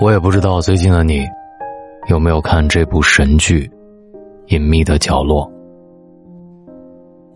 我也不知道最近的你有没有看这部神剧《隐秘的角落》。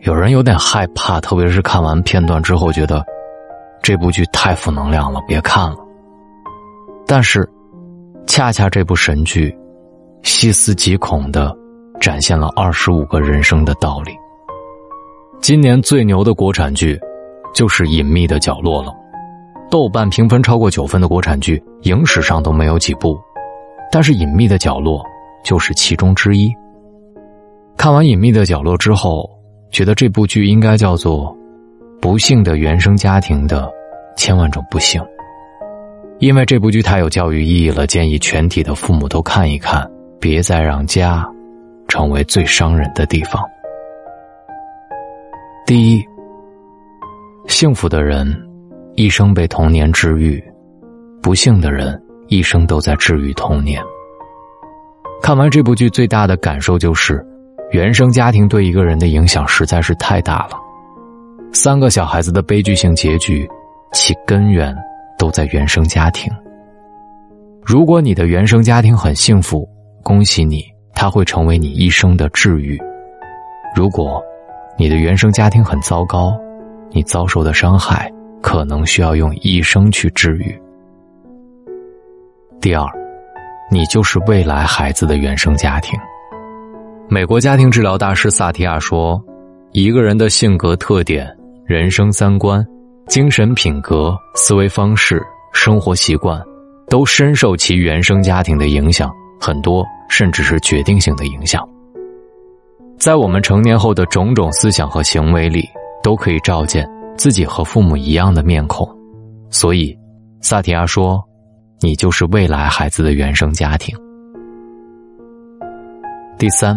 有人有点害怕，特别是看完片段之后，觉得这部剧太负能量了，别看了。但是，恰恰这部神剧细思极恐的展现了二十五个人生的道理。今年最牛的国产剧就是《隐秘的角落》了。豆瓣评分超过九分的国产剧，影史上都没有几部，但是《隐秘的角落》就是其中之一。看完《隐秘的角落》之后，觉得这部剧应该叫做《不幸的原生家庭的千万种不幸》，因为这部剧太有教育意义了，建议全体的父母都看一看，别再让家成为最伤人的地方。第一，幸福的人。一生被童年治愈，不幸的人一生都在治愈童年。看完这部剧，最大的感受就是，原生家庭对一个人的影响实在是太大了。三个小孩子的悲剧性结局，其根源都在原生家庭。如果你的原生家庭很幸福，恭喜你，他会成为你一生的治愈；如果你的原生家庭很糟糕，你遭受的伤害。可能需要用一生去治愈。第二，你就是未来孩子的原生家庭。美国家庭治疗大师萨提亚说：“一个人的性格特点、人生三观、精神品格、思维方式、生活习惯，都深受其原生家庭的影响，很多甚至是决定性的影响。在我们成年后的种种思想和行为里，都可以照见。”自己和父母一样的面孔，所以，萨提亚说：“你就是未来孩子的原生家庭。”第三，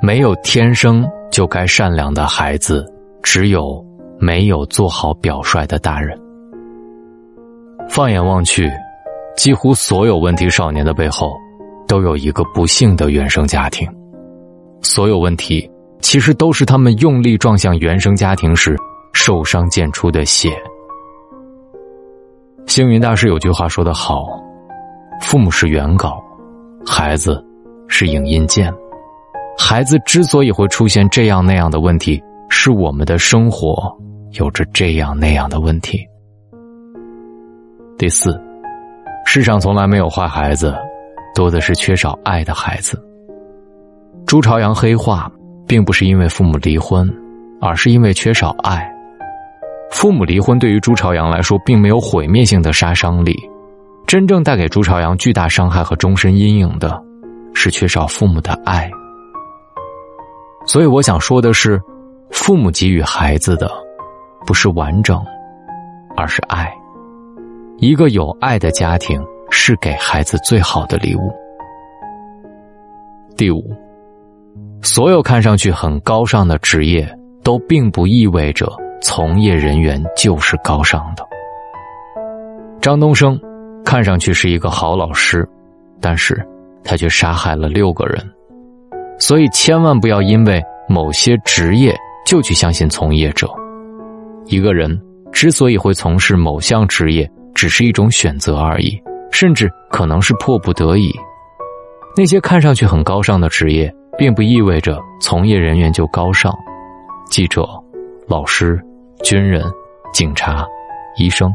没有天生就该善良的孩子，只有没有做好表率的大人。放眼望去，几乎所有问题少年的背后，都有一个不幸的原生家庭。所有问题，其实都是他们用力撞向原生家庭时。受伤溅出的血。星云大师有句话说得好：“父母是原稿，孩子是影印件。孩子之所以会出现这样那样的问题，是我们的生活有着这样那样的问题。”第四，世上从来没有坏孩子，多的是缺少爱的孩子。朱朝阳黑化，并不是因为父母离婚，而是因为缺少爱。父母离婚对于朱朝阳来说并没有毁灭性的杀伤力，真正带给朱朝阳巨大伤害和终身阴影的，是缺少父母的爱。所以我想说的是，父母给予孩子的，不是完整，而是爱。一个有爱的家庭是给孩子最好的礼物。第五，所有看上去很高尚的职业，都并不意味着。从业人员就是高尚的。张东升看上去是一个好老师，但是他却杀害了六个人。所以千万不要因为某些职业就去相信从业者。一个人之所以会从事某项职业，只是一种选择而已，甚至可能是迫不得已。那些看上去很高尚的职业，并不意味着从业人员就高尚。记者、老师。军人、警察、医生，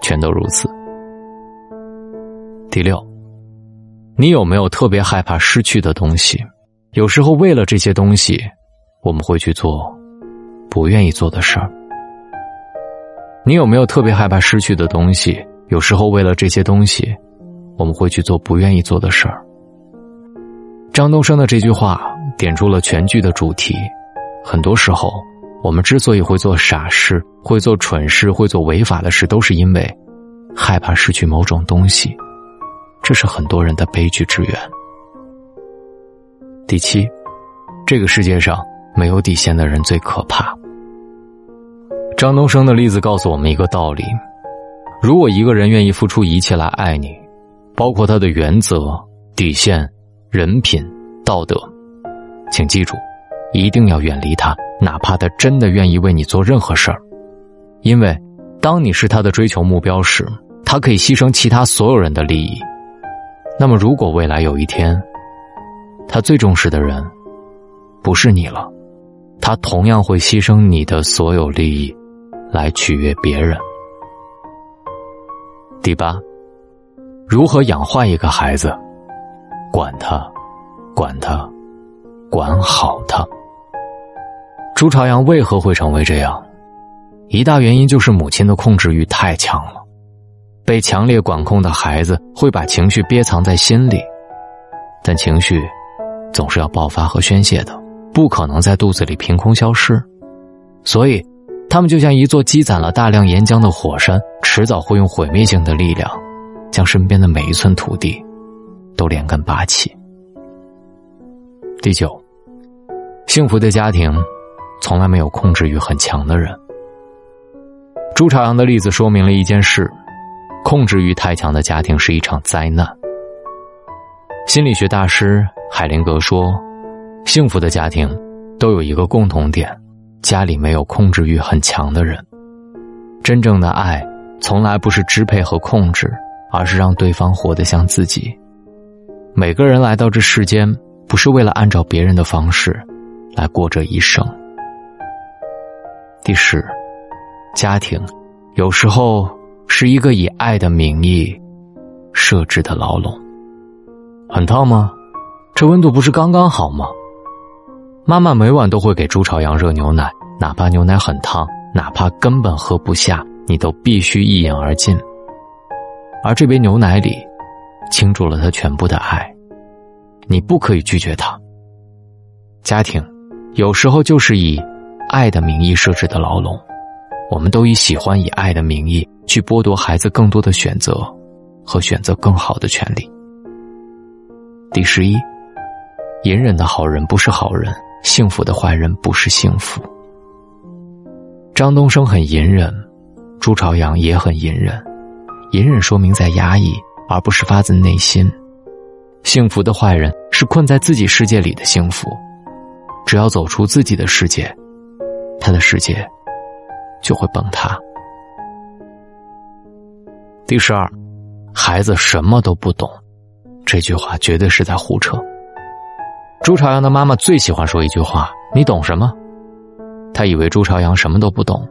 全都如此。第六，你有没有特别害怕失去的东西？有时候为了这些东西，我们会去做不愿意做的事儿。你有没有特别害怕失去的东西？有时候为了这些东西，我们会去做不愿意做的事儿。张东升的这句话点出了全剧的主题。很多时候。我们之所以会做傻事、会做蠢事、会做违法的事，都是因为害怕失去某种东西，这是很多人的悲剧之源。第七，这个世界上没有底线的人最可怕。张东升的例子告诉我们一个道理：如果一个人愿意付出一切来爱你，包括他的原则、底线、人品、道德，请记住，一定要远离他。哪怕他真的愿意为你做任何事儿，因为，当你是他的追求目标时，他可以牺牲其他所有人的利益。那么，如果未来有一天，他最重视的人不是你了，他同样会牺牲你的所有利益来取悦别人。第八，如何养坏一个孩子？管他，管他，管好他。朱朝阳为何会成为这样？一大原因就是母亲的控制欲太强了。被强烈管控的孩子会把情绪憋藏在心里，但情绪总是要爆发和宣泄的，不可能在肚子里凭空消失。所以，他们就像一座积攒了大量岩浆的火山，迟早会用毁灭性的力量，将身边的每一寸土地都连根拔起。第九，幸福的家庭从来没有控制欲很强的人。朱朝阳的例子说明了一件事。控制欲太强的家庭是一场灾难。心理学大师海灵格说：“幸福的家庭都有一个共同点，家里没有控制欲很强的人。真正的爱从来不是支配和控制，而是让对方活得像自己。每个人来到这世间，不是为了按照别人的方式来过这一生。”第十，家庭有时候。是一个以爱的名义设置的牢笼，很烫吗？这温度不是刚刚好吗？妈妈每晚都会给朱朝阳热牛奶，哪怕牛奶很烫，哪怕根本喝不下，你都必须一饮而尽。而这杯牛奶里倾注了他全部的爱，你不可以拒绝他。家庭有时候就是以爱的名义设置的牢笼，我们都以喜欢以爱的名义。去剥夺孩子更多的选择和选择更好的权利。第十一，隐忍的好人不是好人，幸福的坏人不是幸福。张东升很隐忍，朱朝阳也很隐忍，隐忍说明在压抑，而不是发自内心。幸福的坏人是困在自己世界里的幸福，只要走出自己的世界，他的世界就会崩塌。第十二，孩子什么都不懂，这句话绝对是在胡扯。朱朝阳的妈妈最喜欢说一句话：“你懂什么？”他以为朱朝阳什么都不懂，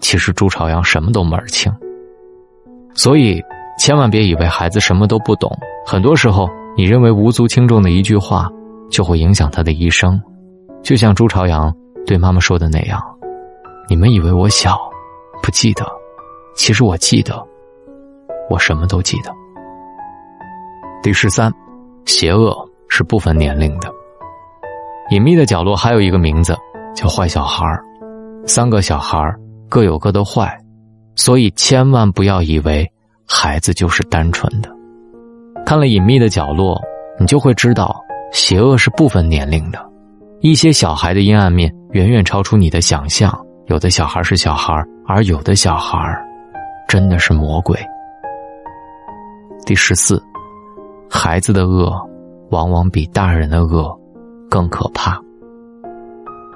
其实朱朝阳什么都门儿清。所以，千万别以为孩子什么都不懂。很多时候，你认为无足轻重的一句话，就会影响他的一生。就像朱朝阳对妈妈说的那样：“你们以为我小，不记得，其实我记得。”我什么都记得。第十三，邪恶是不分年龄的。隐秘的角落还有一个名字，叫坏小孩三个小孩各有各的坏，所以千万不要以为孩子就是单纯的。看了隐秘的角落，你就会知道，邪恶是不分年龄的。一些小孩的阴暗面远远超出你的想象。有的小孩是小孩，而有的小孩真的是魔鬼。第十四，孩子的恶往往比大人的恶更可怕。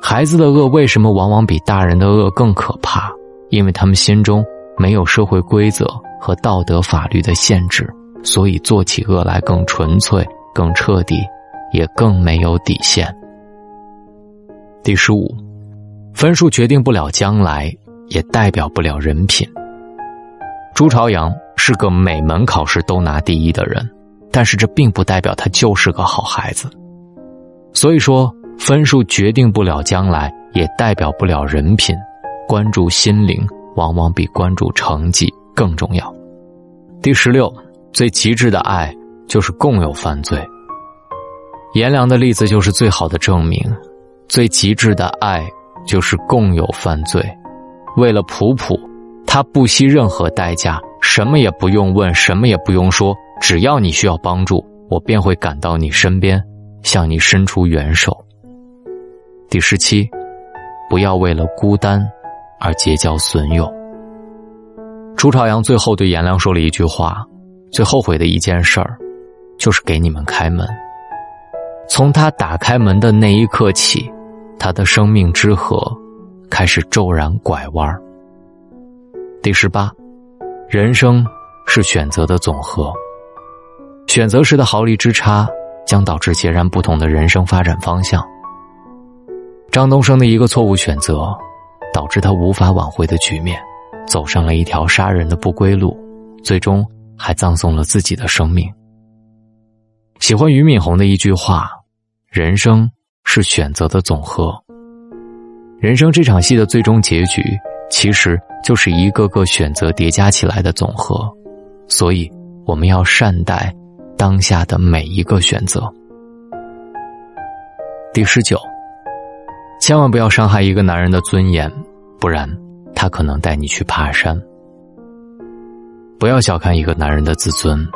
孩子的恶为什么往往比大人的恶更可怕？因为他们心中没有社会规则和道德法律的限制，所以做起恶来更纯粹、更彻底，也更没有底线。第十五，分数决定不了将来，也代表不了人品。朱朝阳。是个每门考试都拿第一的人，但是这并不代表他就是个好孩子。所以说，分数决定不了将来，也代表不了人品。关注心灵，往往比关注成绩更重要。第十六，最极致的爱就是共有犯罪。颜良的例子就是最好的证明。最极致的爱就是共有犯罪。为了普普，他不惜任何代价。什么也不用问，什么也不用说，只要你需要帮助，我便会赶到你身边，向你伸出援手。第十七，不要为了孤单而结交损友。朱朝阳最后对颜良说了一句话：最后悔的一件事儿，就是给你们开门。从他打开门的那一刻起，他的生命之河开始骤然拐弯儿。第十八。人生是选择的总和。选择时的毫厘之差，将导致截然不同的人生发展方向。张东升的一个错误选择，导致他无法挽回的局面，走上了一条杀人的不归路，最终还葬送了自己的生命。喜欢俞敏洪的一句话：“人生是选择的总和。”人生这场戏的最终结局，其实就是一个个选择叠加起来的总和，所以我们要善待当下的每一个选择。第十九。千万不要伤害一个男人的尊严，不然他可能带你去爬山。不要小看一个男人的自尊，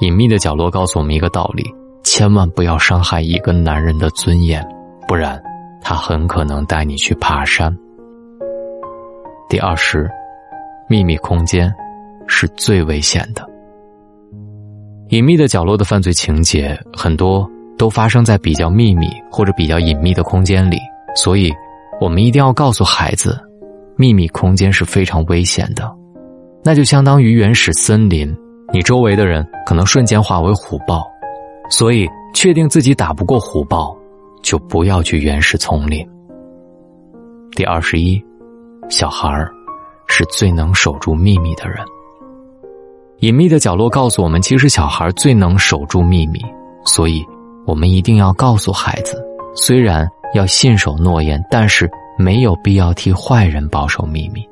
隐秘的角落告诉我们一个道理：千万不要伤害一个男人的尊严，不然他很可能带你去爬山。第二十，秘密空间是最危险的。隐秘的角落的犯罪情节很多都发生在比较秘密或者比较隐秘的空间里。所以，我们一定要告诉孩子，秘密空间是非常危险的，那就相当于原始森林，你周围的人可能瞬间化为虎豹，所以确定自己打不过虎豹，就不要去原始丛林。第二十一，小孩儿是最能守住秘密的人。隐秘的角落告诉我们，其实小孩最能守住秘密，所以我们一定要告诉孩子，虽然。要信守诺言，但是没有必要替坏人保守秘密。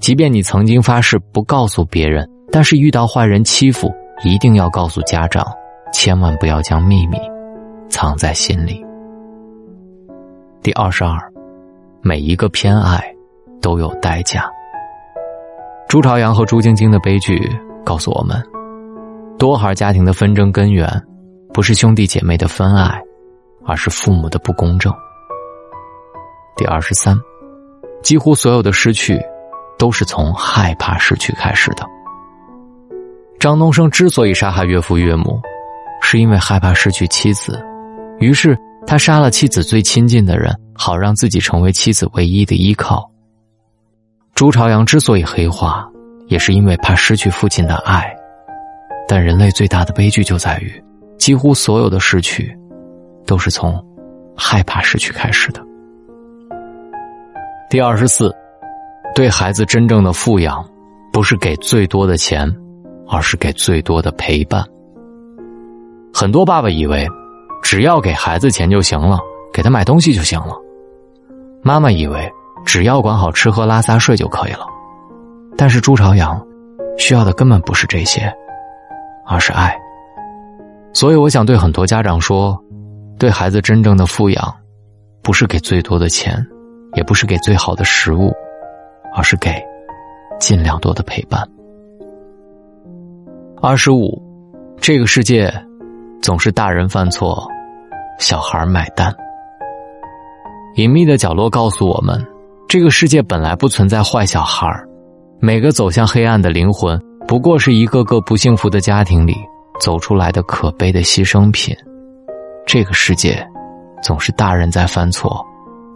即便你曾经发誓不告诉别人，但是遇到坏人欺负，一定要告诉家长，千万不要将秘密藏在心里。第二十二，每一个偏爱都有代价。朱朝阳和朱晶晶的悲剧告诉我们，多孩家庭的纷争根源，不是兄弟姐妹的分爱。而是父母的不公正。第二十三，几乎所有的失去，都是从害怕失去开始的。张东升之所以杀害岳父岳母，是因为害怕失去妻子，于是他杀了妻子最亲近的人，好让自己成为妻子唯一的依靠。朱朝阳之所以黑化，也是因为怕失去父亲的爱。但人类最大的悲剧就在于，几乎所有的失去。都是从害怕失去开始的。第二十四，对孩子真正的富养，不是给最多的钱，而是给最多的陪伴。很多爸爸以为，只要给孩子钱就行了，给他买东西就行了；妈妈以为，只要管好吃喝拉撒睡就可以了。但是朱朝阳需要的根本不是这些，而是爱。所以，我想对很多家长说。对孩子真正的富养，不是给最多的钱，也不是给最好的食物，而是给尽量多的陪伴。二十五，这个世界总是大人犯错，小孩买单。隐秘的角落告诉我们，这个世界本来不存在坏小孩每个走向黑暗的灵魂，不过是一个个不幸福的家庭里走出来的可悲的牺牲品。这个世界，总是大人在犯错，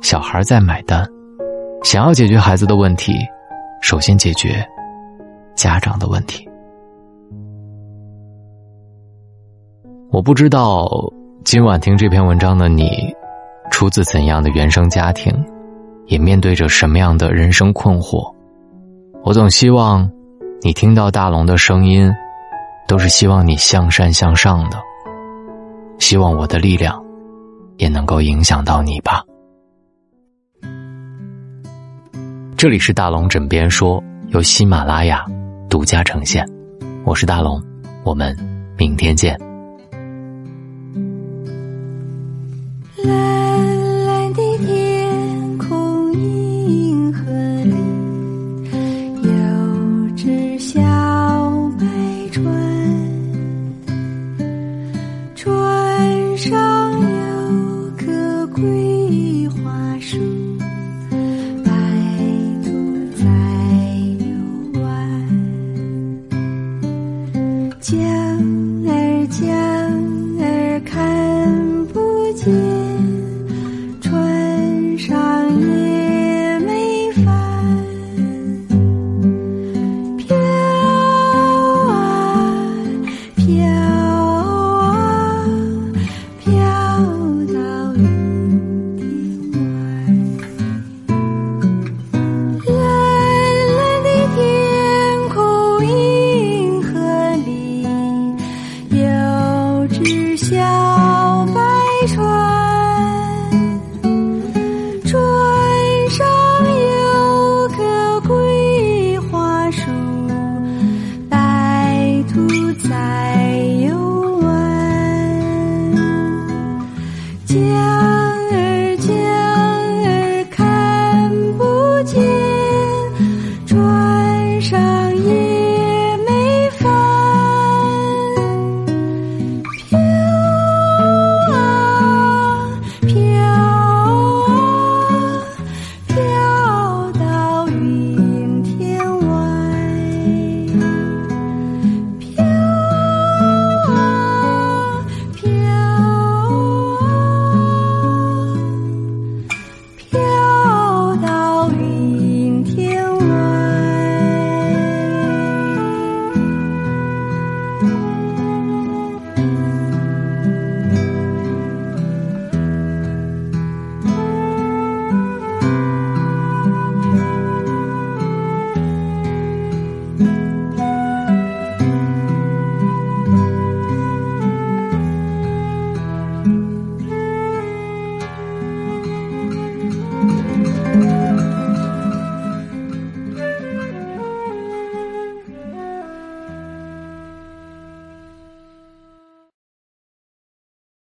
小孩在买单。想要解决孩子的问题，首先解决家长的问题。我不知道今晚听这篇文章的你，出自怎样的原生家庭，也面对着什么样的人生困惑。我总希望，你听到大龙的声音，都是希望你向善向上的。希望我的力量也能够影响到你吧。这里是大龙枕边说，由喜马拉雅独家呈现。我是大龙，我们明天见。蓝蓝的天空，银河里有只小白船。船上有棵桂花树，白兔在游玩。